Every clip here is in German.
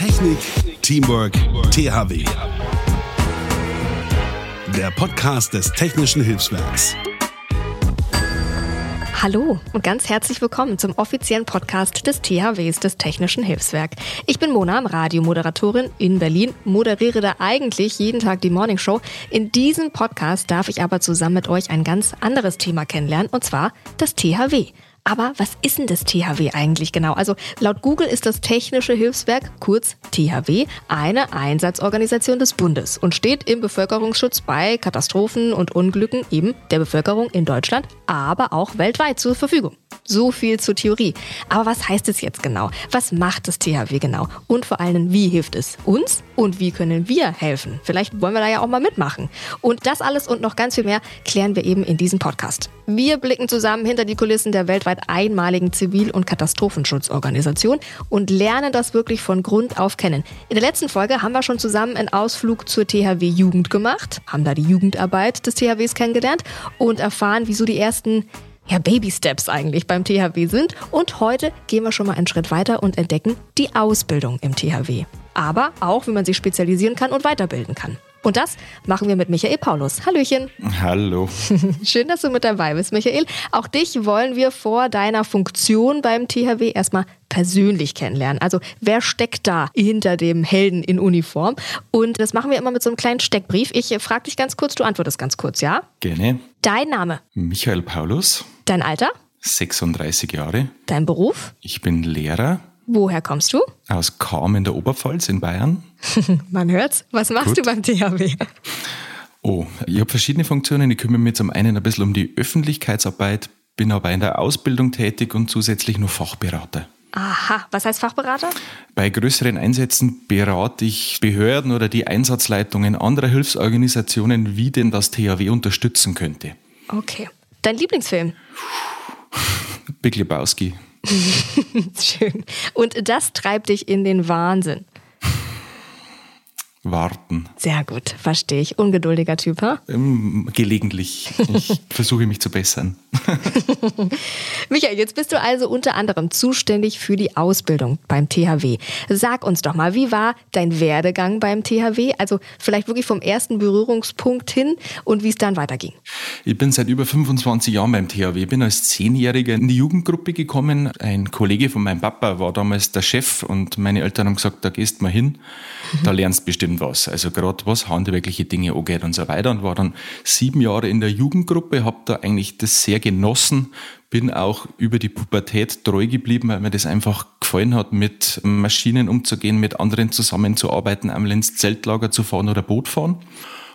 Technik, Teamwork, THW. Der Podcast des Technischen Hilfswerks. Hallo und ganz herzlich willkommen zum offiziellen Podcast des THWs des Technischen Hilfswerk. Ich bin Mona, Radiomoderatorin in Berlin, moderiere da eigentlich jeden Tag die Morning Show. In diesem Podcast darf ich aber zusammen mit euch ein ganz anderes Thema kennenlernen und zwar das THW. Aber was ist denn das THW eigentlich genau? Also laut Google ist das Technische Hilfswerk, kurz THW, eine Einsatzorganisation des Bundes und steht im Bevölkerungsschutz bei Katastrophen und Unglücken eben der Bevölkerung in Deutschland, aber auch weltweit zur Verfügung. So viel zur Theorie. Aber was heißt es jetzt genau? Was macht das THW genau? Und vor allem, wie hilft es uns? Und wie können wir helfen? Vielleicht wollen wir da ja auch mal mitmachen. Und das alles und noch ganz viel mehr klären wir eben in diesem Podcast. Wir blicken zusammen hinter die Kulissen der weltweit einmaligen Zivil- und Katastrophenschutzorganisation und lernen das wirklich von Grund auf kennen. In der letzten Folge haben wir schon zusammen einen Ausflug zur THW Jugend gemacht, haben da die Jugendarbeit des THWs kennengelernt und erfahren, wieso die ersten ja, Baby-Steps eigentlich beim THW sind. Und heute gehen wir schon mal einen Schritt weiter und entdecken die Ausbildung im THW. Aber auch, wie man sich spezialisieren kann und weiterbilden kann. Und das machen wir mit Michael Paulus. Hallöchen. Hallo. Schön, dass du mit dabei bist, Michael. Auch dich wollen wir vor deiner Funktion beim THW erstmal persönlich kennenlernen. Also wer steckt da hinter dem Helden in Uniform? Und das machen wir immer mit so einem kleinen Steckbrief. Ich frage dich ganz kurz, du antwortest ganz kurz, ja? Gerne. Dein Name? Michael Paulus. Dein Alter? 36 Jahre. Dein Beruf? Ich bin Lehrer. Woher kommst du? Aus Cham in der Oberpfalz in Bayern. Man hört's. Was machst Gut. du beim THW? Oh, ich habe verschiedene Funktionen. Ich kümmere mich zum einen ein bisschen um die Öffentlichkeitsarbeit, bin aber in der Ausbildung tätig und zusätzlich nur Fachberater. Aha, was heißt Fachberater? Bei größeren Einsätzen berate ich Behörden oder die Einsatzleitungen anderer Hilfsorganisationen, wie denn das THW unterstützen könnte. Okay. Dein Lieblingsfilm? Big Lebowski. Schön. Und das treibt dich in den Wahnsinn warten. Sehr gut, verstehe ich. Ungeduldiger Typ, ha? Ähm, gelegentlich. Ich versuche mich zu bessern. Michael, jetzt bist du also unter anderem zuständig für die Ausbildung beim THW. Sag uns doch mal, wie war dein Werdegang beim THW? Also vielleicht wirklich vom ersten Berührungspunkt hin und wie es dann weiterging. Ich bin seit über 25 Jahren beim THW, bin als Zehnjähriger in die Jugendgruppe gekommen. Ein Kollege von meinem Papa war damals der Chef und meine Eltern haben gesagt, da gehst mal hin, da lernst bestimmt was. Also gerade was handwerkliche Dinge angeht und so weiter. Und war dann sieben Jahre in der Jugendgruppe, habe da eigentlich das sehr genossen, bin auch über die Pubertät treu geblieben, weil mir das einfach gefallen hat, mit Maschinen umzugehen, mit anderen zusammenzuarbeiten, einmal ins Zeltlager zu fahren oder Boot fahren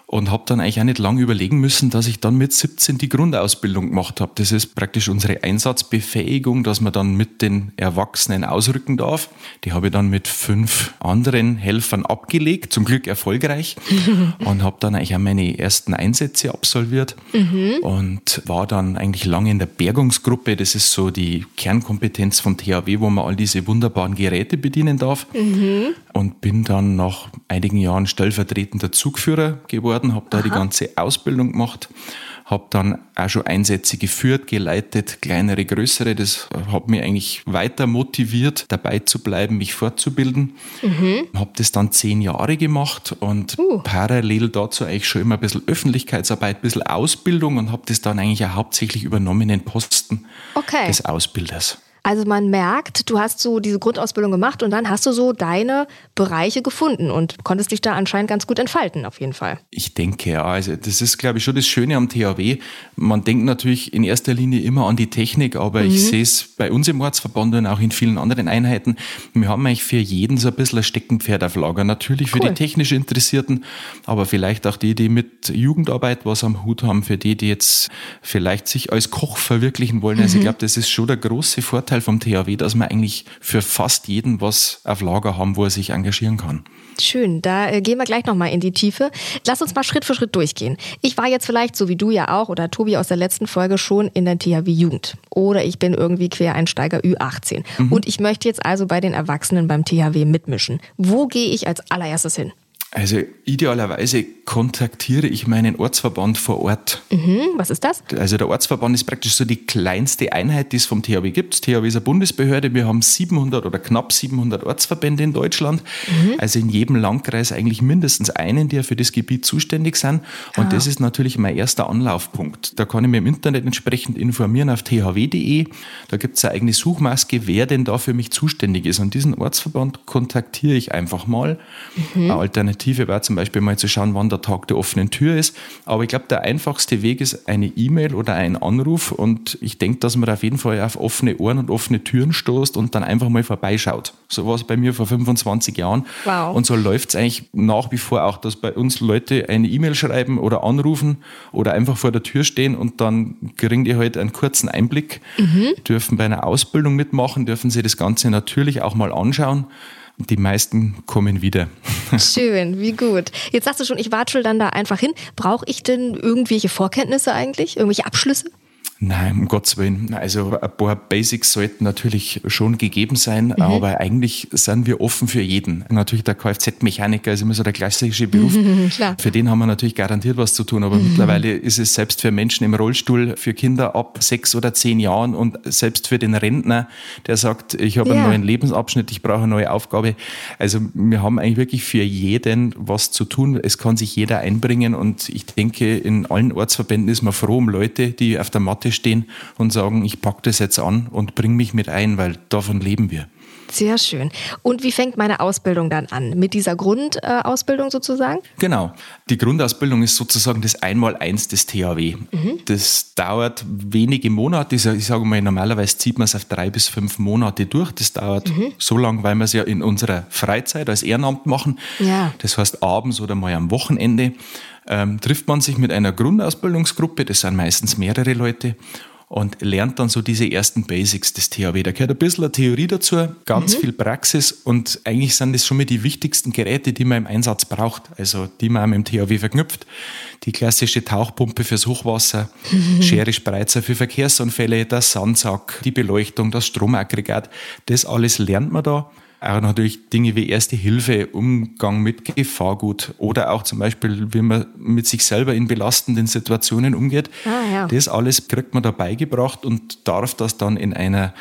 und habe dann eigentlich auch nicht lange überlegen müssen, dass ich dann mit 17 die Grundausbildung gemacht habe. Das ist praktisch unsere Einsatzbefähigung, dass man dann mit den Erwachsenen ausrücken darf. Die habe ich dann mit fünf anderen Helfern abgelegt, zum Glück erfolgreich und habe dann eigentlich auch meine ersten Einsätze absolviert mhm. und war dann eigentlich lange in der Bergungsgruppe. Das ist so die Kernkompetenz von THW, wo man all diese wunderbaren Geräte bedienen darf. Mhm. Und bin dann nach einigen Jahren stellvertretender Zugführer geworden geworden, habe da Aha. die ganze Ausbildung gemacht, habe dann auch schon Einsätze geführt, geleitet, kleinere, größere. Das hat mich eigentlich weiter motiviert, dabei zu bleiben, mich fortzubilden. Mhm. Habe das dann zehn Jahre gemacht und uh. parallel dazu eigentlich schon immer ein bisschen Öffentlichkeitsarbeit, ein bisschen Ausbildung und habe das dann eigentlich auch hauptsächlich übernommen in den Posten okay. des Ausbilders. Also man merkt, du hast so diese Grundausbildung gemacht und dann hast du so deine Bereiche gefunden und konntest dich da anscheinend ganz gut entfalten, auf jeden Fall. Ich denke, ja. Also das ist, glaube ich, schon das Schöne am THW. Man denkt natürlich in erster Linie immer an die Technik, aber mhm. ich sehe es bei uns im Ortsverband und auch in vielen anderen Einheiten. Wir haben eigentlich für jeden so ein bisschen ein Steckenpferd auf Lager. Natürlich für cool. die technisch Interessierten, aber vielleicht auch die, die mit Jugendarbeit was am Hut haben, für die, die jetzt vielleicht sich als Koch verwirklichen wollen. Also mhm. ich glaube, das ist schon der große Vorteil Vorteil vom THW, dass wir eigentlich für fast jeden was auf Lager haben, wo er sich engagieren kann. Schön, da äh, gehen wir gleich nochmal in die Tiefe. Lass uns mal Schritt für Schritt durchgehen. Ich war jetzt vielleicht, so wie du ja auch oder Tobi aus der letzten Folge, schon in der THW Jugend. Oder ich bin irgendwie Quereinsteiger Ü18. Mhm. Und ich möchte jetzt also bei den Erwachsenen beim THW mitmischen. Wo gehe ich als allererstes hin? Also idealerweise kontaktiere ich meinen Ortsverband vor Ort. Mhm, was ist das? Also der Ortsverband ist praktisch so die kleinste Einheit, die es vom THW gibt. THW ist eine Bundesbehörde. Wir haben 700 oder knapp 700 Ortsverbände in Deutschland. Mhm. Also in jedem Landkreis eigentlich mindestens einen, der für das Gebiet zuständig sind. Und ah. das ist natürlich mein erster Anlaufpunkt. Da kann ich mich im Internet entsprechend informieren auf thw.de. Da gibt es eine eigene Suchmaske, wer denn da für mich zuständig ist. Und diesen Ortsverband kontaktiere ich einfach mal. Mhm. Eine Alternative wäre zum Beispiel mal zu schauen, wann der Tag der offenen Tür ist. Aber ich glaube, der einfachste Weg ist eine E-Mail oder ein Anruf. Und ich denke, dass man auf jeden Fall auf offene Ohren und offene Türen stoßt und dann einfach mal vorbeischaut. So war es bei mir vor 25 Jahren. Wow. Und so läuft es eigentlich nach wie vor auch, dass bei uns Leute eine E-Mail schreiben oder anrufen oder einfach vor der Tür stehen und dann kriegen die halt einen kurzen Einblick, mhm. dürfen bei einer Ausbildung mitmachen, dürfen sie das Ganze natürlich auch mal anschauen. Die meisten kommen wieder. Schön, wie gut. Jetzt sagst du schon, ich watschel dann da einfach hin. Brauche ich denn irgendwelche Vorkenntnisse eigentlich? Irgendwelche Abschlüsse? Nein, um Gottes Willen. Also ein paar Basics sollten natürlich schon gegeben sein, mhm. aber eigentlich sind wir offen für jeden. Natürlich der Kfz-Mechaniker ist immer so der klassische Beruf. Mhm, für den haben wir natürlich garantiert was zu tun, aber mhm. mittlerweile ist es selbst für Menschen im Rollstuhl, für Kinder ab sechs oder zehn Jahren und selbst für den Rentner, der sagt, ich habe ja. einen neuen Lebensabschnitt, ich brauche eine neue Aufgabe. Also wir haben eigentlich wirklich für jeden was zu tun. Es kann sich jeder einbringen und ich denke, in allen Ortsverbänden ist man froh um Leute, die auf der Matte Matte stehen und sagen, ich packe das jetzt an und bringe mich mit ein, weil davon leben wir. Sehr schön. Und wie fängt meine Ausbildung dann an? Mit dieser Grundausbildung sozusagen? Genau. Die Grundausbildung ist sozusagen das Einmaleins des THW. Mhm. Das dauert wenige Monate. Ich sage mal, normalerweise zieht man es auf drei bis fünf Monate durch. Das dauert mhm. so lange, weil wir es ja in unserer Freizeit als Ehrenamt machen. Ja. Das heißt abends oder mal am Wochenende ähm, trifft man sich mit einer Grundausbildungsgruppe, das sind meistens mehrere Leute, und lernt dann so diese ersten Basics des THW. Da gehört ein bisschen Theorie dazu, ganz mhm. viel Praxis und eigentlich sind das schon mal die wichtigsten Geräte, die man im Einsatz braucht, also die man mit dem THW verknüpft. Die klassische Tauchpumpe fürs Hochwasser, mhm. Schere Spreizer für Verkehrsunfälle, der Sandsack, die Beleuchtung, das Stromaggregat, das alles lernt man da auch natürlich Dinge wie Erste Hilfe, Umgang mit Gefahrgut oder auch zum Beispiel, wie man mit sich selber in belastenden Situationen umgeht. Ah, ja. Das alles kriegt man da beigebracht und darf das dann in einer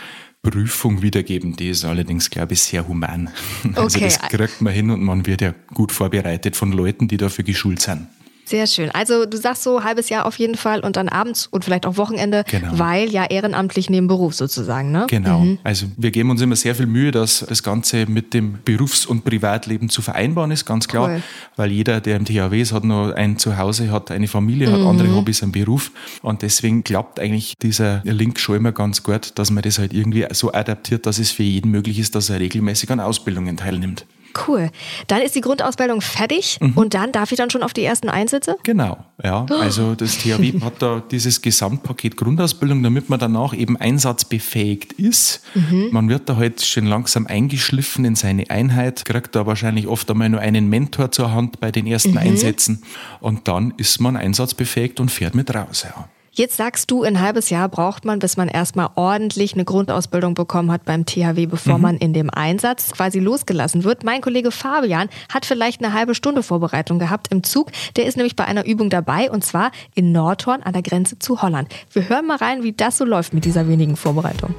Prüfung wiedergeben. Die ist allerdings, glaube ich, sehr human. Also okay. das kriegt man hin und man wird ja gut vorbereitet von Leuten, die dafür geschult sind. Sehr schön. Also du sagst so halbes Jahr auf jeden Fall und dann abends und vielleicht auch Wochenende, genau. weil ja ehrenamtlich neben Beruf sozusagen, ne? Genau. Mhm. Also wir geben uns immer sehr viel Mühe, dass das Ganze mit dem Berufs- und Privatleben zu vereinbaren ist, ganz klar. Cool. Weil jeder, der im THW ist, hat nur ein Zuhause, hat eine Familie, hat mhm. andere Hobbys, einen Beruf. Und deswegen klappt eigentlich dieser Link schon immer ganz gut, dass man das halt irgendwie so adaptiert, dass es für jeden möglich ist, dass er regelmäßig an Ausbildungen teilnimmt. Cool. Dann ist die Grundausbildung fertig mhm. und dann darf ich dann schon auf die ersten Einsätze? Genau, ja. Oh. Also das THW hat da dieses Gesamtpaket Grundausbildung, damit man danach eben einsatzbefähigt ist. Mhm. Man wird da halt schon langsam eingeschliffen in seine Einheit, kriegt da wahrscheinlich oft einmal nur einen Mentor zur Hand bei den ersten mhm. Einsätzen und dann ist man einsatzbefähigt und fährt mit raus. Ja. Jetzt sagst du, ein halbes Jahr braucht man, bis man erstmal ordentlich eine Grundausbildung bekommen hat beim THW, bevor mhm. man in dem Einsatz quasi losgelassen wird. Mein Kollege Fabian hat vielleicht eine halbe Stunde Vorbereitung gehabt im Zug. Der ist nämlich bei einer Übung dabei und zwar in Nordhorn an der Grenze zu Holland. Wir hören mal rein, wie das so läuft mit dieser wenigen Vorbereitung.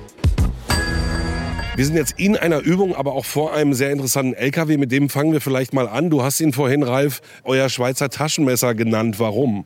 Wir sind jetzt in einer Übung, aber auch vor einem sehr interessanten LKW. Mit dem fangen wir vielleicht mal an. Du hast ihn vorhin, Ralf, euer Schweizer Taschenmesser genannt. Warum?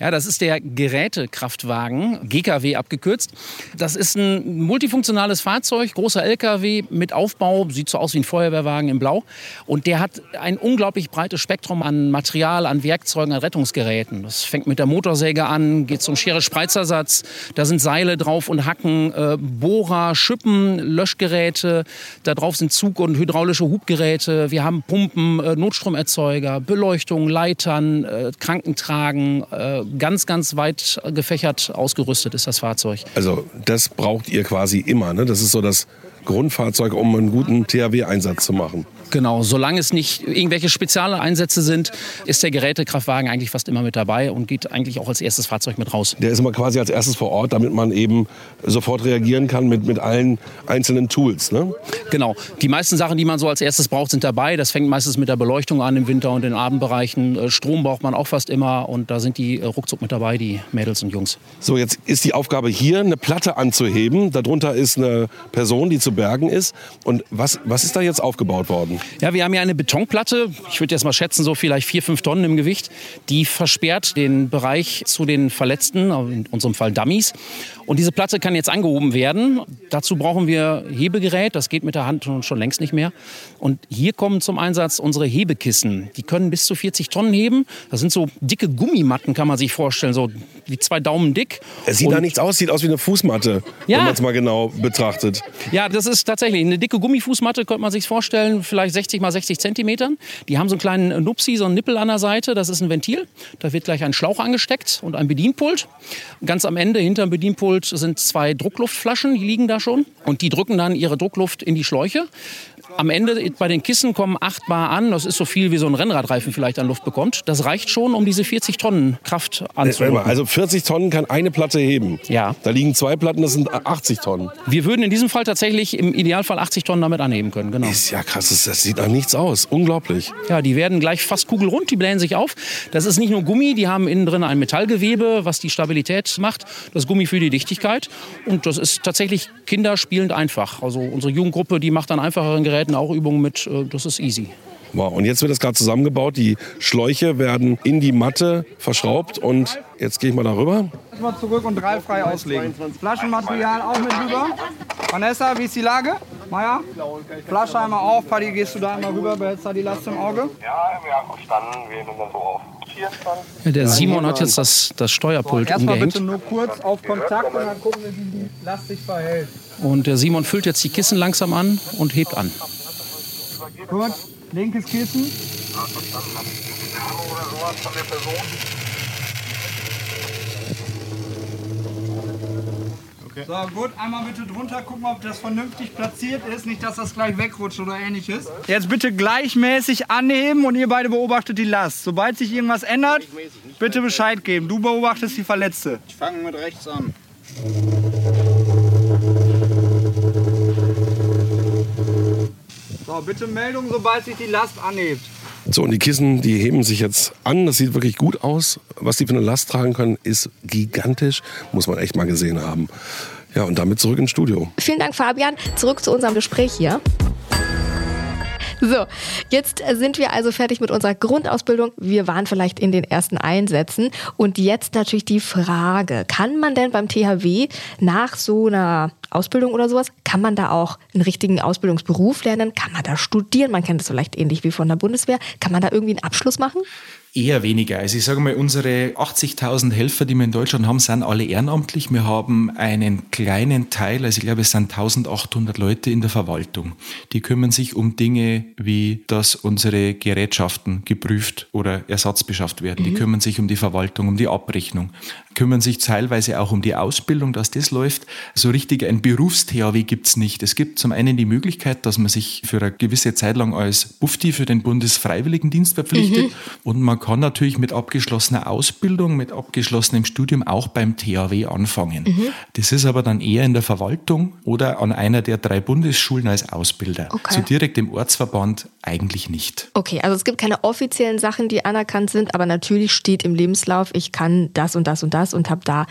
Ja, das ist der Gerätekraftwagen, GKW abgekürzt. Das ist ein multifunktionales Fahrzeug, großer LKW mit Aufbau, sieht so aus wie ein Feuerwehrwagen in Blau. Und der hat ein unglaublich breites Spektrum an Material, an Werkzeugen, an Rettungsgeräten. Das fängt mit der Motorsäge an, geht zum Schere-Spreizersatz. Da sind Seile drauf und Hacken, äh, Bohrer, Schippen, Löschgeräte. Da drauf sind Zug- und hydraulische Hubgeräte. Wir haben Pumpen, äh, Notstromerzeuger, Beleuchtung, Leitern, äh, Krankentragen, äh, ganz, ganz weit gefächert ausgerüstet ist das Fahrzeug. Also das braucht ihr quasi immer, ne? Das ist so das Grundfahrzeug, um einen guten THW-Einsatz zu machen. Genau, solange es nicht irgendwelche spezielle Einsätze sind, ist der Gerätekraftwagen eigentlich fast immer mit dabei und geht eigentlich auch als erstes Fahrzeug mit raus. Der ist immer quasi als erstes vor Ort, damit man eben sofort reagieren kann mit, mit allen einzelnen Tools. Ne? Genau, die meisten Sachen, die man so als erstes braucht, sind dabei. Das fängt meistens mit der Beleuchtung an im Winter und in den Abendbereichen. Äh, Strom braucht man auch fast immer und da sind die äh, ruckzuck mit dabei, die Mädels und Jungs. So, jetzt ist die Aufgabe hier, eine Platte anzuheben. Darunter ist eine Person, die zu bergen ist. Und was, was ist da jetzt aufgebaut worden? Ja, wir haben ja eine Betonplatte, ich würde jetzt mal schätzen, so vielleicht vier, fünf Tonnen im Gewicht. Die versperrt den Bereich zu den Verletzten, in unserem Fall Dummies. Und diese Platte kann jetzt angehoben werden. Dazu brauchen wir Hebegerät, das geht mit der Hand schon längst nicht mehr. Und hier kommen zum Einsatz unsere Hebekissen. Die können bis zu 40 Tonnen heben. Das sind so dicke Gummimatten, kann man sich vorstellen, so wie zwei Daumen dick. Es sieht da nichts aus, sieht aus wie eine Fußmatte, Ja. wenn man es mal genau betrachtet. Ja, das ist tatsächlich eine dicke Gummifußmatte, könnte man sich vorstellen, vielleicht 60 mal 60 Zentimetern. Die haben so einen kleinen Nupsi, so einen Nippel an der Seite, das ist ein Ventil. Da wird gleich ein Schlauch angesteckt und ein Bedienpult. Ganz am Ende, hinter dem Bedienpult, sind zwei Druckluftflaschen, die liegen da schon. Und die drücken dann ihre Druckluft in die Schläuche. Am Ende bei den Kissen kommen 8 Bar an. Das ist so viel, wie so ein Rennradreifen vielleicht an Luft bekommt. Das reicht schon, um diese 40 Tonnen Kraft mal, anzuheben. Also 40 Tonnen kann eine Platte heben. Ja. Da liegen zwei Platten, das sind 80 Tonnen. Wir würden in diesem Fall tatsächlich im Idealfall 80 Tonnen damit anheben können. Genau. Ist ja krass, das, sieht nach nichts aus. Unglaublich. Ja, die werden gleich fast kugelrund, die blähen sich auf. Das ist nicht nur Gummi, die haben innen drin ein Metallgewebe, was die Stabilität macht. Das Gummi für die Dichtigkeit. Und das ist tatsächlich kinderspielend einfach. Also unsere Jugendgruppe, die macht an einfacheren Geräten auch Übungen mit. äh, Das ist easy. Wow. Und jetzt wird das gerade zusammengebaut. Die Schläuche werden in die Matte verschraubt. Und jetzt gehe ich mal darüber. Mal zurück und drei frei auslegen. Flaschenmaterial auch mit rüber. Vanessa, wie ist die Lage? Maya? Flasche einmal auf. Paddy, gehst du da einmal rüber? Behältst da die Last im Auge? Ja, ja, verstanden. Wir nehmen das so auf. Ja, der Simon hat jetzt das, das Steuerpult Erstmal umgehängt. bitte nur kurz auf Kontakt und dann gucken wir, wie die Last sich verhält. Und der Simon füllt jetzt die Kissen langsam an und hebt an. Gut, linkes Kissen. Name oder sowas von der Person. So, gut, einmal bitte drunter gucken, ob das vernünftig platziert ist. Nicht, dass das gleich wegrutscht oder ähnliches. Jetzt bitte gleichmäßig anheben und ihr beide beobachtet die Last. Sobald sich irgendwas ändert, bitte Bescheid geben. Du beobachtest die Verletzte. Ich fange mit rechts an. So, bitte Meldung, sobald sich die Last anhebt. So, und die Kissen, die heben sich jetzt an. Das sieht wirklich gut aus. Was die für eine Last tragen können, ist gigantisch. Muss man echt mal gesehen haben. Ja, und damit zurück ins Studio. Vielen Dank, Fabian. Zurück zu unserem Gespräch hier. So, jetzt sind wir also fertig mit unserer Grundausbildung. Wir waren vielleicht in den ersten Einsätzen. Und jetzt natürlich die Frage, kann man denn beim THW nach so einer Ausbildung oder sowas, kann man da auch einen richtigen Ausbildungsberuf lernen? Kann man da studieren? Man kennt das vielleicht ähnlich wie von der Bundeswehr. Kann man da irgendwie einen Abschluss machen? Eher weniger. Also ich sage mal, unsere 80.000 Helfer, die wir in Deutschland haben, sind alle ehrenamtlich. Wir haben einen kleinen Teil, also ich glaube, es sind 1800 Leute in der Verwaltung. Die kümmern sich um Dinge wie, dass unsere Gerätschaften geprüft oder ersatzbeschafft werden. Die kümmern sich um die Verwaltung, um die Abrechnung, kümmern sich teilweise auch um die Ausbildung, dass das läuft. So richtig ein Berufs-THW gibt's nicht. Es gibt zum einen die Möglichkeit, dass man sich für eine gewisse Zeit lang als Bufti für den Bundesfreiwilligendienst verpflichtet und man kann natürlich mit abgeschlossener Ausbildung, mit abgeschlossenem Studium auch beim THW anfangen. Das ist aber dann eher in der Verwaltung oder an einer der drei Bundesschulen als Ausbilder. Okay. So direkt im Ortsverband eigentlich nicht. Okay, also es gibt keine offiziellen Sachen, die anerkannt sind, aber natürlich steht im Lebenslauf, ich kann das und das und das und habe da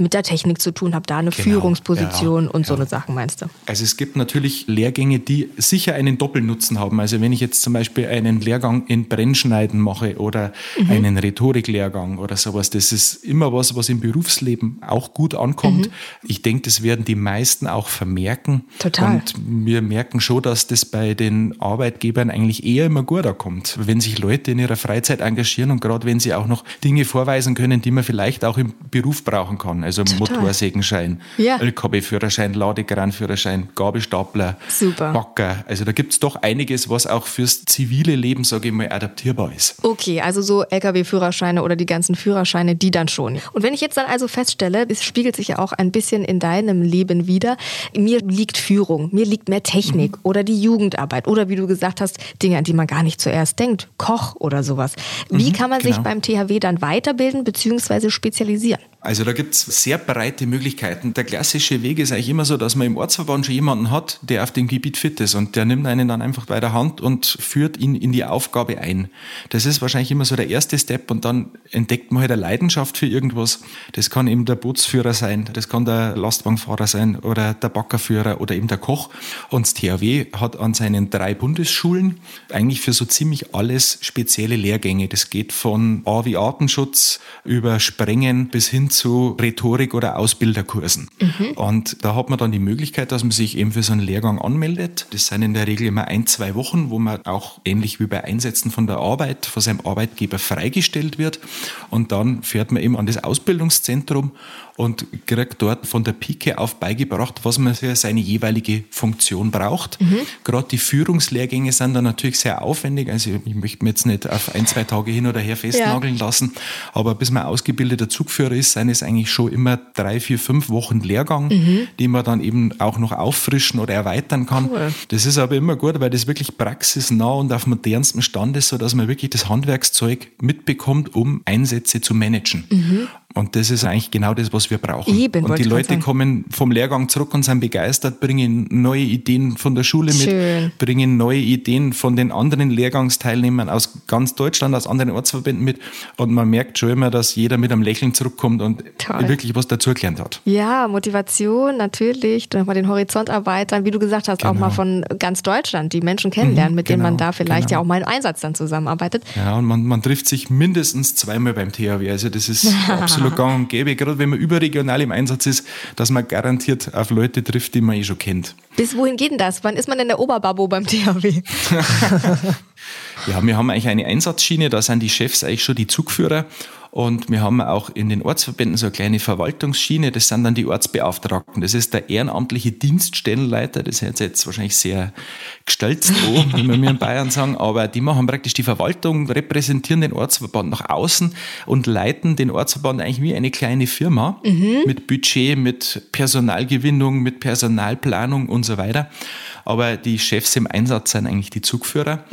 mit der Technik zu tun, habe da eine Genau, Führungsposition ja, und so ja. eine Sachen, meinst du? Also es gibt natürlich Lehrgänge, die sicher einen Doppelnutzen haben. Also wenn ich jetzt zum Beispiel einen Lehrgang in Brennschneiden mache oder Mhm. einen Rhetoriklehrgang oder sowas, das ist immer was, was im Berufsleben auch gut ankommt. Mhm. Ich denke, das werden die meisten auch vermerken. Total. Und wir merken schon, dass das bei den Arbeitgebern eigentlich eher immer gut ankommt, wenn sich Leute in ihrer Freizeit engagieren und gerade wenn sie auch noch Dinge vorweisen können, die man vielleicht auch im Beruf brauchen kann. Also Motorsägenschein, Ja. LKW-Führerschein, Ladekranführerschein, Gabelstapler, Super. Bagger. Also da gibt's doch einiges, was auch fürs zivile Leben, sage ich mal, adaptierbar ist. Okay, also so Lkw-Führerscheine oder die ganzen Führerscheine, die dann schon. Und wenn ich jetzt dann also feststelle, es spiegelt sich ja auch ein bisschen in deinem Leben wieder, mir liegt Führung, mir liegt mehr Technik oder die Jugendarbeit oder wie du gesagt hast, Dinge, an die man gar nicht zuerst denkt, Koch oder sowas. Wie kann man sich genau. beim THW dann weiterbilden bzw. spezialisieren? Also da gibt's sehr breite Möglichkeiten. Der klassische Weg ist eigentlich immer so, dass man im Ortsverband schon jemanden hat, der auf dem Gebiet fit ist und der nimmt einen dann einfach bei der Hand und führt ihn in die Aufgabe ein. Das ist wahrscheinlich immer so der erste Step und dann entdeckt man halt eine Leidenschaft für irgendwas. Das kann eben der Bootsführer sein, das kann der Lastwagenfahrer sein oder der Baggerführer oder eben der Koch. Und das THW hat an seinen drei Bundesschulen eigentlich für so ziemlich alles spezielle Lehrgänge. Das geht von A wie Artenschutz über Sprengen bis hin zu Rhetorik oder Ausbilderkursen. Und da hat man dann die Möglichkeit, dass man sich eben für so einen Lehrgang anmeldet. Das sind in der Regel immer ein, zwei Wochen, wo man auch ähnlich wie bei Einsätzen von der Arbeit, von seinem Arbeitgeber freigestellt wird. Und dann fährt man eben an das Ausbildungszentrum und kriegt dort von der Pike auf beigebracht, was man für seine jeweilige Funktion braucht. Gerade die Führungslehrgänge sind dann natürlich sehr aufwendig. Also ich möchte mir jetzt nicht auf ein, zwei Tage hin oder her festnageln lassen. Aber bis man ausgebildeter Zugführer ist, sind es eigentlich schon immer drei, vier, fünf Wochen Lehrgang, die man dann eben auch noch auffrischen oder erweitern kann. Cool. Das ist aber immer gut, weil das wirklich praxisnah und auf modernstem Stand ist, sodass man wirklich das Handwerkszeug mitbekommt, um Einsätze zu managen. Und das ist eigentlich genau das, was wir brauchen. Eben, und die Leute kommen vom Lehrgang zurück und sind begeistert, bringen neue Ideen von der Schule Schön. mit, bringen neue Ideen von den anderen Lehrgangsteilnehmern aus ganz Deutschland, aus anderen Ortsverbänden mit. Und man merkt schon immer, dass jeder mit einem Lächeln zurückkommt und Toll. wirklich was dazugelernt hat. Ja, Motivation natürlich, nochmal den Horizont erweitern, wie du gesagt hast, auch Genau. mal von ganz Deutschland die Menschen kennenlernen, Mhm, mit denen man genau, da vielleicht genau. ja auch mal im Einsatz dann zusammenarbeitet. Ja, und man, man trifft sich mindestens zweimal beim THW. Also das ist absolut gang und gäbe, gerade wenn man überregional im Einsatz ist, dass man garantiert auf Leute trifft, die man eh schon kennt. Bis wohin geht denn das? Wann ist man denn der Oberbabo beim THW? Ja, wir haben eigentlich eine Einsatzschiene, da sind die Chefs eigentlich schon die Zugführer. Und wir haben auch in den Ortsverbänden so eine kleine Verwaltungsschiene, das sind dann die Ortsbeauftragten. Das ist der ehrenamtliche Dienststellenleiter, das hört sich jetzt wahrscheinlich sehr gestelzt an, wie wir in Bayern sagen, aber die machen praktisch die Verwaltung, repräsentieren den Ortsverband nach außen und leiten den Ortsverband eigentlich wie eine kleine Firma mit Budget, mit Personalgewinnung, mit Personalplanung und so weiter. Aber die Chefs im Einsatz sind eigentlich die Zugführer.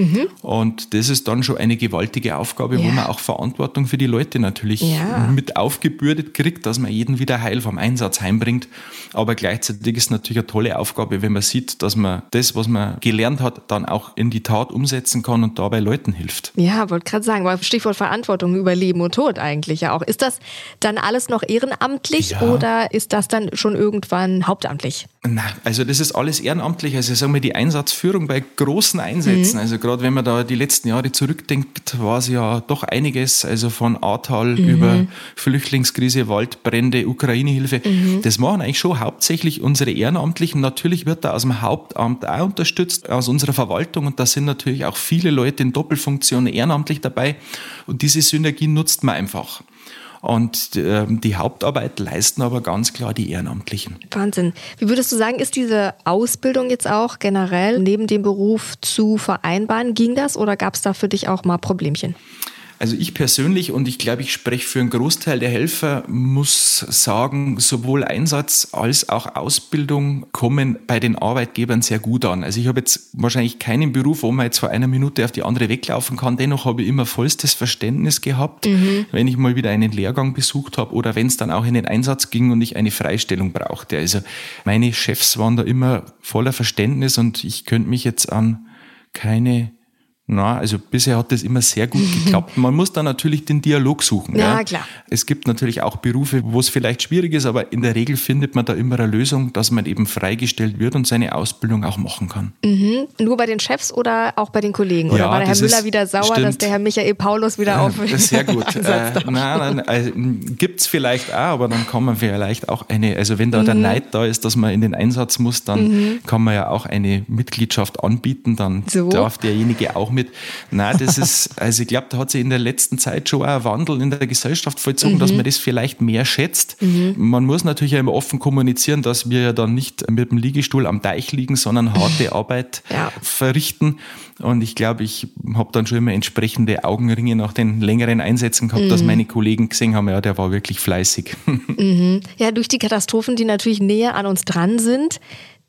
Und das ist dann schon eine gewaltige Aufgabe, wo Ja. man auch Verantwortung für die Leute natürlich Ja. mit aufgebürdet kriegt, dass man jeden wieder heil vom Einsatz heimbringt. Aber gleichzeitig ist es natürlich eine tolle Aufgabe, wenn man sieht, dass man das, was man gelernt hat, dann auch in die Tat umsetzen kann und dabei Leuten hilft. Ja, wollte gerade sagen, Stichwort Verantwortung über Leben und Tod eigentlich ja auch. Ist das dann alles noch ehrenamtlich Ja. oder ist das dann schon irgendwann hauptamtlich? Na, also das ist alles ehrenamtlich. Also sagen wir die Einsatzführung bei großen Einsätzen. Also gerade wenn man da die letzten Jahre zurückdenkt, war es ja doch einiges. Also von Ahrtal über Flüchtlingskrise, Waldbrände, Ukraine-Hilfe. Das machen eigentlich schon hauptsächlich unsere Ehrenamtlichen. Natürlich wird da aus dem Hauptamt auch unterstützt, aus unserer Verwaltung. Und da sind natürlich auch viele Leute in Doppelfunktion ehrenamtlich dabei. Und diese Synergien nutzt man einfach. Und ähm, die Hauptarbeit leisten aber ganz klar die Ehrenamtlichen. Wahnsinn. Wie würdest du sagen, ist diese Ausbildung jetzt auch generell neben dem Beruf zu vereinbaren? Ging das oder gab es da für dich auch mal Problemchen? Also ich persönlich und ich glaube, ich spreche für einen Großteil der Helfer, muss sagen, sowohl Einsatz als auch Ausbildung kommen bei den Arbeitgebern sehr gut an. Also ich habe jetzt wahrscheinlich keinen Beruf, wo man jetzt von einer Minute auf die andere weglaufen kann. Dennoch habe ich immer vollstes Verständnis gehabt, wenn ich mal wieder einen Lehrgang besucht habe oder wenn es dann auch in den Einsatz ging und ich eine Freistellung brauchte. Also meine Chefs waren da immer voller Verständnis und ich könnte mich jetzt an keine na, also bisher hat das immer sehr gut geklappt. Man muss da natürlich den Dialog suchen. Ja, klar. Es gibt natürlich auch Berufe, wo es vielleicht schwierig ist, aber in der Regel findet man da immer eine Lösung, dass man eben freigestellt wird und seine Ausbildung auch machen kann. Nur bei den Chefs oder auch bei den Kollegen? Oder Ja, war der Herr Müller ist- wieder sauer, stimmt. dass der Herr Michael Paulus wieder auf Das ist sehr gut. Äh, nein, nein, also, gibt es vielleicht auch, aber dann kann man vielleicht auch eine, also wenn da der Neid da ist, dass man in den Einsatz muss, dann kann man ja auch eine Mitgliedschaft anbieten, dann So. darf derjenige auch mit. Nein, das ist, also ich glaube, da hat sich in der letzten Zeit schon auch ein Wandel in der Gesellschaft vollzogen, mhm. dass man das vielleicht mehr schätzt. Mhm. Man muss natürlich immer offen kommunizieren, dass wir ja dann nicht mit dem Liegestuhl am Deich liegen, sondern harte Arbeit ja. verrichten. Und ich glaube, ich habe dann schon immer entsprechende Augenringe nach den längeren Einsätzen gehabt, mhm. dass meine Kollegen gesehen haben, ja, der war wirklich fleißig. Mhm. Ja, durch die Katastrophen, die natürlich näher an uns dran sind,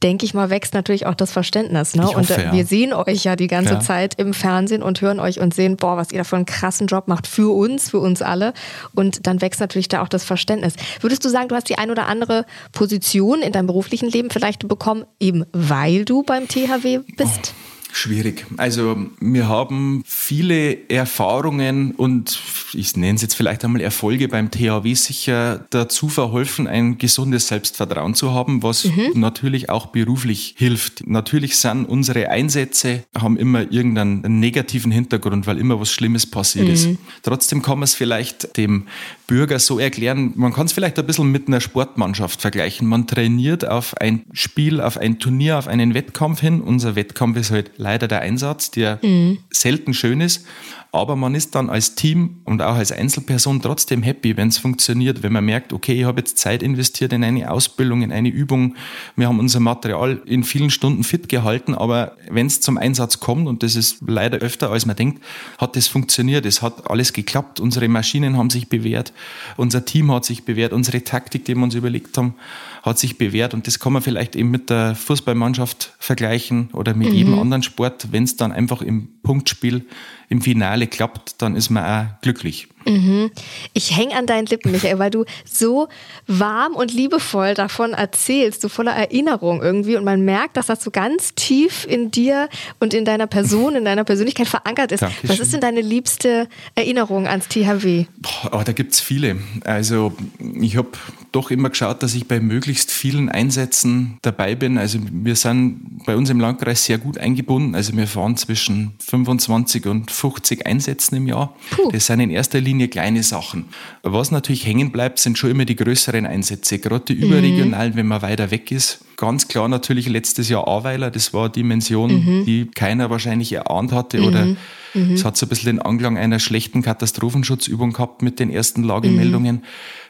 denke ich mal, wächst natürlich auch das Verständnis. Ne? Hoffe, und äh, wir sehen euch ja die ganze ja. Zeit im Fernsehen und hören euch und sehen, boah, was ihr da für einen krassen Job macht für uns, für uns alle. Und dann wächst natürlich da auch das Verständnis. Würdest du sagen, du hast die ein oder andere Position in deinem beruflichen Leben vielleicht bekommen, eben weil du beim THW bist? Oh. Schwierig. Also wir haben viele Erfahrungen und ich nenne es jetzt vielleicht einmal Erfolge beim THW sicher dazu verholfen, ein gesundes Selbstvertrauen zu haben, was mhm. natürlich auch beruflich hilft. Natürlich sind unsere Einsätze, haben immer irgendeinen negativen Hintergrund, weil immer was Schlimmes passiert mhm. ist. Trotzdem kann man es vielleicht dem Bürger so erklären, man kann es vielleicht ein bisschen mit einer Sportmannschaft vergleichen. Man trainiert auf ein Spiel, auf ein Turnier, auf einen Wettkampf hin. Unser Wettkampf ist halt leider der Einsatz, der mhm. selten schön ist. Aber man ist dann als Team und auch als Einzelperson trotzdem happy, wenn es funktioniert, wenn man merkt, okay, ich habe jetzt Zeit investiert in eine Ausbildung, in eine Übung. Wir haben unser Material in vielen Stunden fit gehalten, aber wenn es zum Einsatz kommt, und das ist leider öfter als man denkt, hat das funktioniert. Es hat alles geklappt. Unsere Maschinen haben sich bewährt, unser Team hat sich bewährt, unsere Taktik, die wir uns überlegt haben, hat sich bewährt. Und das kann man vielleicht eben mit der Fußballmannschaft vergleichen oder mit mhm. jedem anderen Sport. Wenn es dann einfach im Punktspiel im Finale klappt, dann ist man auch glücklich. Mhm. Ich hänge an deinen Lippen, Michael, weil du so warm und liebevoll davon erzählst, so voller Erinnerung irgendwie. Und man merkt, dass das so ganz tief in dir und in deiner Person, in deiner Persönlichkeit verankert ist. Dankeschön. Was ist denn deine liebste Erinnerung ans THW? Boah, da gibt es viele. Also ich habe doch immer geschaut, dass ich bei möglichst vielen Einsätzen dabei bin. Also wir sind bei uns im Landkreis sehr gut eingebunden. Also wir fahren zwischen 25 und 50 Einsätzen im Jahr. Puh. Das sind in erster Linie kleine Sachen. Was natürlich hängen bleibt, sind schon immer die größeren Einsätze, gerade die überregionalen, mhm. wenn man weiter weg ist. Ganz klar natürlich letztes Jahr Aweiler, das war eine Dimension, mhm. die keiner wahrscheinlich erahnt hatte oder mhm. mhm. es hat so ein bisschen den Anglang einer schlechten Katastrophenschutzübung gehabt mit den ersten Lagemeldungen.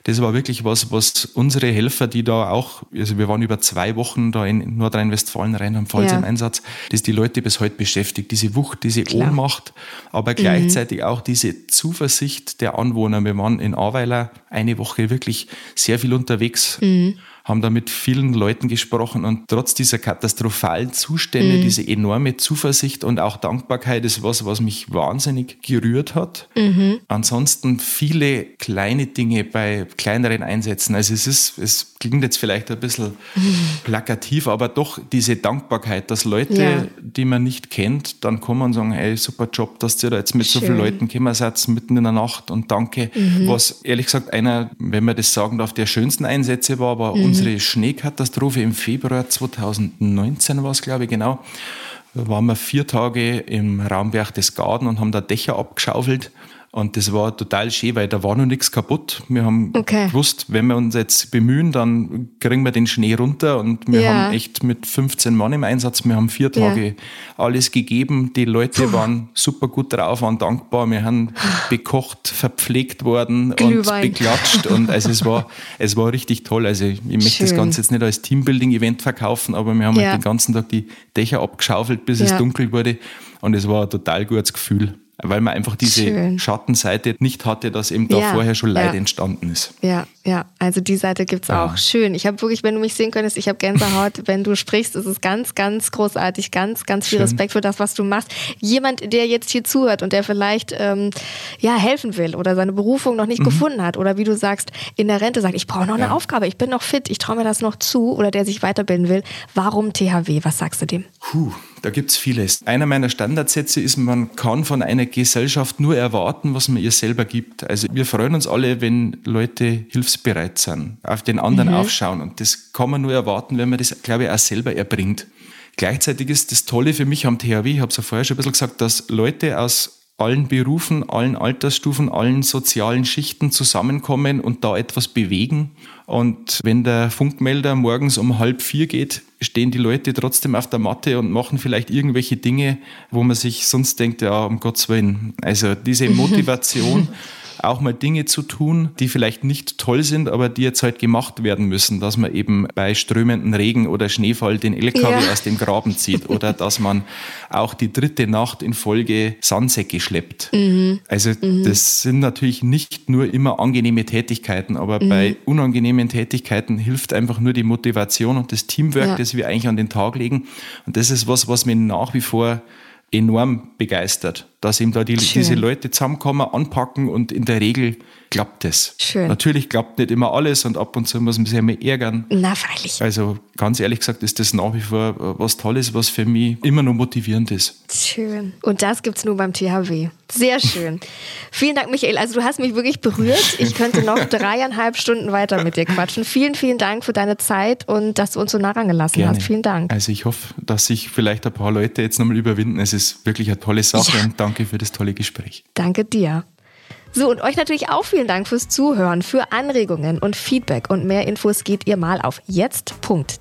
Mhm das war wirklich was, was unsere Helfer, die da auch, also wir waren über zwei Wochen da in Nordrhein-Westfalen, Rheinland-Pfalz ja. im Einsatz, das die Leute bis heute beschäftigt. Diese Wucht, diese Klar. Ohnmacht, aber gleichzeitig mhm. auch diese Zuversicht der Anwohner. Wir waren in Aweiler eine Woche wirklich sehr viel unterwegs. Mhm haben da mit vielen Leuten gesprochen und trotz dieser katastrophalen Zustände, mhm. diese enorme Zuversicht und auch Dankbarkeit ist was, was mich wahnsinnig gerührt hat. Mhm. Ansonsten viele kleine Dinge bei kleineren Einsätzen. Also es ist, es klingt jetzt vielleicht ein bisschen plakativ, aber doch diese Dankbarkeit, dass Leute, ja. die man nicht kennt, dann kommen und sagen, hey, super Job, dass ihr da jetzt mit Schön. so vielen Leuten gekommen seid, mitten in der Nacht und danke. Mhm. Was ehrlich gesagt einer, wenn man das sagen darf, der schönsten Einsätze war, war mhm unsere Schneekatastrophe im Februar 2019 war es, glaube ich, genau. Da waren wir vier Tage im Raum Berchtesgaden und haben da Dächer abgeschaufelt. Und das war total schön, weil da war noch nichts kaputt. Wir haben okay. gewusst, wenn wir uns jetzt bemühen, dann kriegen wir den Schnee runter. Und wir ja. haben echt mit 15 Mann im Einsatz, wir haben vier Tage ja. alles gegeben. Die Leute Puh. waren super gut drauf, waren dankbar. Wir haben bekocht, verpflegt worden Glühwein. und beklatscht. Und also es war, es war richtig toll. Also ich möchte Schön. das Ganze jetzt nicht als Teambuilding-Event verkaufen, aber wir haben ja. halt den ganzen Tag die Dächer abgeschaufelt, bis es dunkel wurde. Und es war ein total gutes Gefühl weil man einfach diese Schön. Schattenseite nicht hatte, dass eben da ja, vorher schon Leid ja. entstanden ist. Ja, ja, also die Seite gibt's ja. auch. Schön. Ich habe wirklich, wenn du mich sehen könntest, ich habe Gänsehaut, wenn du sprichst, es ist ganz, ganz großartig, ganz, ganz viel Schön. Respekt für das, was du machst. Jemand, der jetzt hier zuhört und der vielleicht ähm, ja helfen will oder seine Berufung noch nicht mhm. gefunden hat oder wie du sagst, in der Rente sagt, ich brauche noch eine Aufgabe, ich bin noch fit, ich traue mir das noch zu oder der sich weiterbilden will. Warum THW? Was sagst du dem? Puh, da gibt's vieles. Einer meiner Standardsätze ist, man kann von einer Gesellschaft nur erwarten, was man ihr selber gibt. Also wir freuen uns alle, wenn Leute hilfsbereit sind, auf den anderen mhm. aufschauen. Und das kann man nur erwarten, wenn man das, glaube ich, auch selber erbringt. Gleichzeitig ist das Tolle für mich am THW, ich habe es ja vorher schon ein bisschen gesagt, dass Leute aus allen Berufen, allen Altersstufen, allen sozialen Schichten zusammenkommen und da etwas bewegen. Und wenn der Funkmelder morgens um halb vier geht, stehen die Leute trotzdem auf der Matte und machen vielleicht irgendwelche Dinge, wo man sich sonst denkt, ja, um Gottes Willen. Also diese Motivation auch mal Dinge zu tun, die vielleicht nicht toll sind, aber die jetzt halt gemacht werden müssen, dass man eben bei strömenden Regen oder Schneefall den LKW ja. aus dem Graben zieht oder dass man auch die dritte Nacht in Folge Sandsäcke schleppt. Mhm. Also mhm. das sind natürlich nicht nur immer angenehme Tätigkeiten, aber mhm. bei unangenehmen Tätigkeiten hilft einfach nur die Motivation und das Teamwork, ja. das wir eigentlich an den Tag legen. Und das ist was, was mir nach wie vor enorm begeistert, dass eben da die, diese Leute zusammenkommen, anpacken und in der Regel klappt es. Schön. Natürlich klappt nicht immer alles und ab und zu muss man sich einmal ärgern. Na, freilich. Also ganz ehrlich gesagt ist das nach wie vor was Tolles, was für mich immer noch motivierend ist. Schön. Und das gibt es nur beim THW. Sehr schön. vielen Dank, Michael. Also du hast mich wirklich berührt. Ich könnte noch dreieinhalb Stunden weiter mit dir quatschen. Vielen, vielen Dank für deine Zeit und dass du uns so nah rangelassen Gerne. hast. Vielen Dank. Also ich hoffe, dass sich vielleicht ein paar Leute jetzt nochmal überwinden. Es ist wirklich eine tolle Sache ja. und danke für das tolle Gespräch. Danke dir. So, und euch natürlich auch vielen Dank fürs Zuhören. Für Anregungen und Feedback und mehr Infos geht ihr mal auf jetzt.thw.de.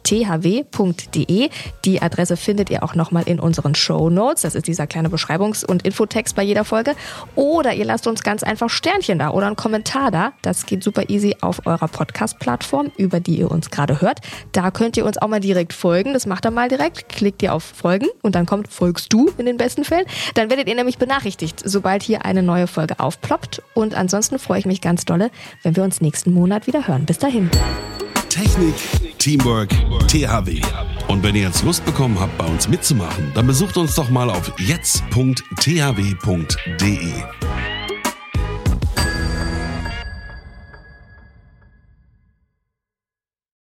Die Adresse findet ihr auch nochmal in unseren Show Notes. Das ist dieser kleine Beschreibungs- und Infotext bei jeder Folge. Oder ihr lasst uns ganz einfach Sternchen da oder einen Kommentar da. Das geht super easy auf eurer Podcast-Plattform, über die ihr uns gerade hört. Da könnt ihr uns auch mal direkt folgen. Das macht ihr mal direkt. Klickt ihr auf Folgen und dann kommt Folgst du in den besten Fällen. Dann werdet ihr nämlich benachrichtigt, sobald hier eine neue Folge aufploppt. Und ansonsten freue ich mich ganz dolle, wenn wir uns nächsten Monat wieder hören. Bis dahin. Technik, Teamwork, THW. Und wenn ihr jetzt Lust bekommen habt, bei uns mitzumachen, dann besucht uns doch mal auf jetzt.thw.de.